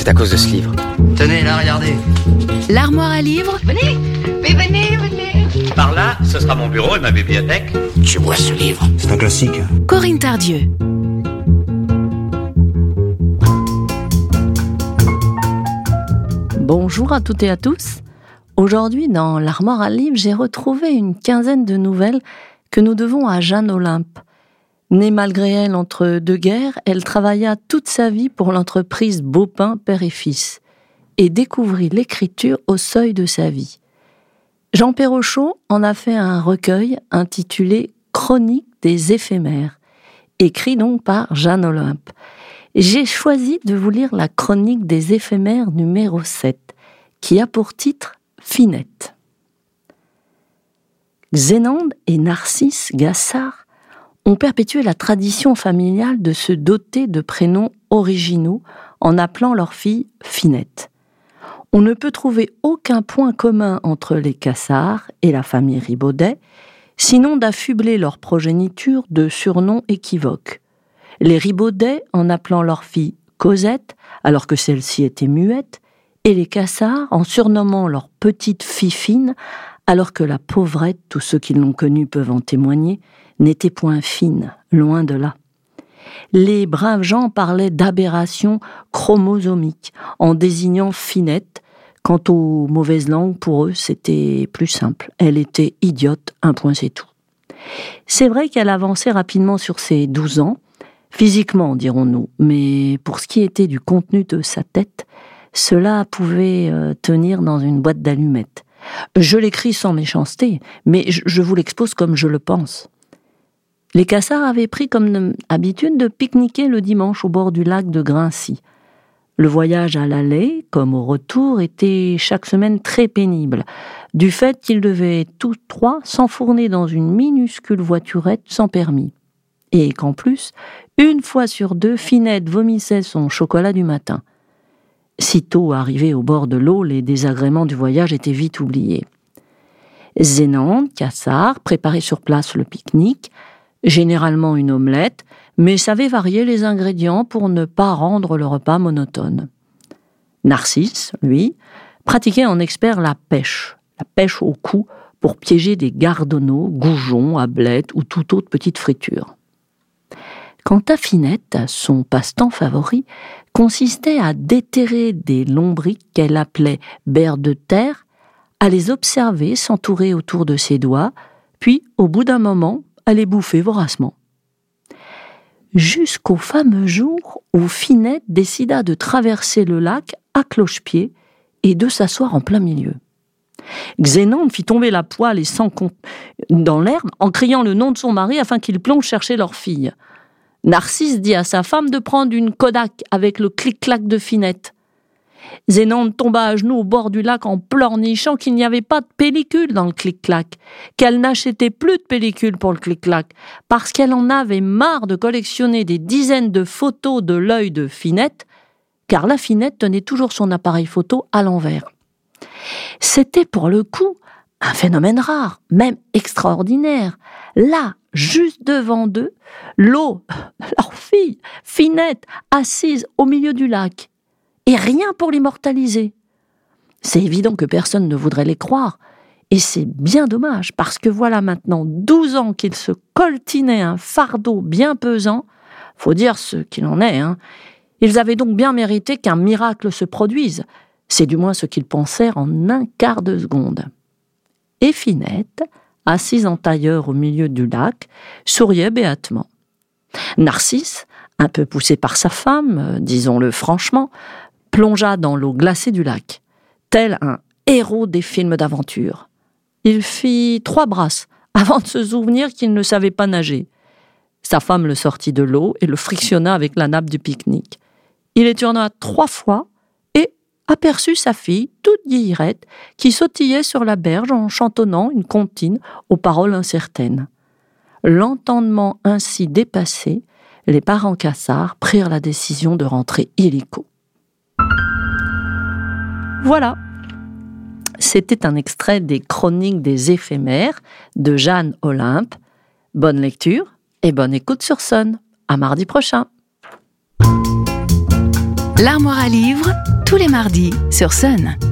C'est à cause de ce livre. Tenez, là, regardez. L'armoire à livres Venez, mais venez, venez. Par là, ce sera mon bureau et ma bibliothèque. Tu vois ce livre C'est un classique. Corinne Tardieu. Bonjour à toutes et à tous. Aujourd'hui, dans l'armoire à livres, j'ai retrouvé une quinzaine de nouvelles que nous devons à Jeanne Olympe. Née malgré elle entre deux guerres, elle travailla toute sa vie pour l'entreprise Beaupin Père et Fils et découvrit l'écriture au seuil de sa vie. Jean Perrochot en a fait un recueil intitulé Chronique des éphémères, écrit donc par Jeanne Olympe. J'ai choisi de vous lire la Chronique des éphémères numéro 7, qui a pour titre Finette. Xénande et Narcisse Gassard ont perpétué la tradition familiale de se doter de prénoms originaux en appelant leur fille Finette. On ne peut trouver aucun point commun entre les Cassards et la famille Ribaudet, sinon d'affubler leur progéniture de surnoms équivoques. Les Ribaudet en appelant leur fille Cosette, alors que celle-ci était muette, et les Cassards en surnommant leur petite Fifine, alors que la pauvrette, tous ceux qui l'ont connue peuvent en témoigner, n'était point fine, loin de là. Les braves gens parlaient d'aberration chromosomique en désignant Finette. Quant aux mauvaises langues, pour eux, c'était plus simple. Elle était idiote, un point c'est tout. C'est vrai qu'elle avançait rapidement sur ses douze ans, physiquement, dirons-nous, mais pour ce qui était du contenu de sa tête, cela pouvait euh, tenir dans une boîte d'allumettes. Je l'écris sans méchanceté, mais je vous l'expose comme je le pense. Les cassards avaient pris comme habitude de pique-niquer le dimanche au bord du lac de Grincy. Le voyage à l'aller, comme au retour, était chaque semaine très pénible, du fait qu'ils devaient tous trois s'enfourner dans une minuscule voiturette sans permis. Et qu'en plus, une fois sur deux, Finette vomissait son chocolat du matin. Sitôt arrivé au bord de l'eau, les désagréments du voyage étaient vite oubliés. Zénande, Cassard, préparaient sur place le pique-nique, généralement une omelette, mais savait varier les ingrédients pour ne pas rendre le repas monotone. Narcisse, lui, pratiquait en expert la pêche, la pêche au cou pour piéger des gardonneaux, goujons, ablettes ou toute autre petite friture. Quant à Finette, son passe-temps favori consistait à déterrer des lombriques qu'elle appelait bères de terre, à les observer s'entourer autour de ses doigts, puis, au bout d'un moment, à les bouffer voracement. Jusqu'au fameux jour où Finette décida de traverser le lac à cloche-pied et de s'asseoir en plein milieu. Xénande fit tomber la poêle et sans dans l'herbe en criant le nom de son mari afin qu'il plonge chercher leur fille. Narcisse dit à sa femme de prendre une Kodak avec le clic-clac de Finette. Zénande tomba à genoux au bord du lac en pleurnichant qu'il n'y avait pas de pellicule dans le clic-clac, qu'elle n'achetait plus de pellicule pour le clic-clac, parce qu'elle en avait marre de collectionner des dizaines de photos de l'œil de Finette, car la Finette tenait toujours son appareil photo à l'envers. C'était pour le coup un phénomène rare, même extraordinaire. Là, juste devant d'eux, l'eau, leur fille, Finette, assise au milieu du lac, et rien pour l'immortaliser. C'est évident que personne ne voudrait les croire, et c'est bien dommage, parce que voilà maintenant douze ans qu'ils se coltinaient un fardeau bien pesant, faut dire ce qu'il en est, hein. Ils avaient donc bien mérité qu'un miracle se produise, c'est du moins ce qu'ils pensèrent en un quart de seconde. Et Finette, assise en tailleur au milieu du lac, souriait béatement. Narcisse, un peu poussé par sa femme, euh, disons-le franchement, plongea dans l'eau glacée du lac, tel un héros des films d'aventure. Il fit trois brasses avant de se souvenir qu'il ne savait pas nager. Sa femme le sortit de l'eau et le frictionna avec la nappe du pique-nique. Il étourna trois fois aperçut sa fille, toute guillerette, qui sautillait sur la berge en chantonnant une comptine aux paroles incertaines. L'entendement ainsi dépassé, les parents cassards prirent la décision de rentrer illico. Voilà. C'était un extrait des Chroniques des éphémères de Jeanne Olympe. Bonne lecture et bonne écoute sur Son. À mardi prochain. L'armoire à livres, tous les mardis sur Sun.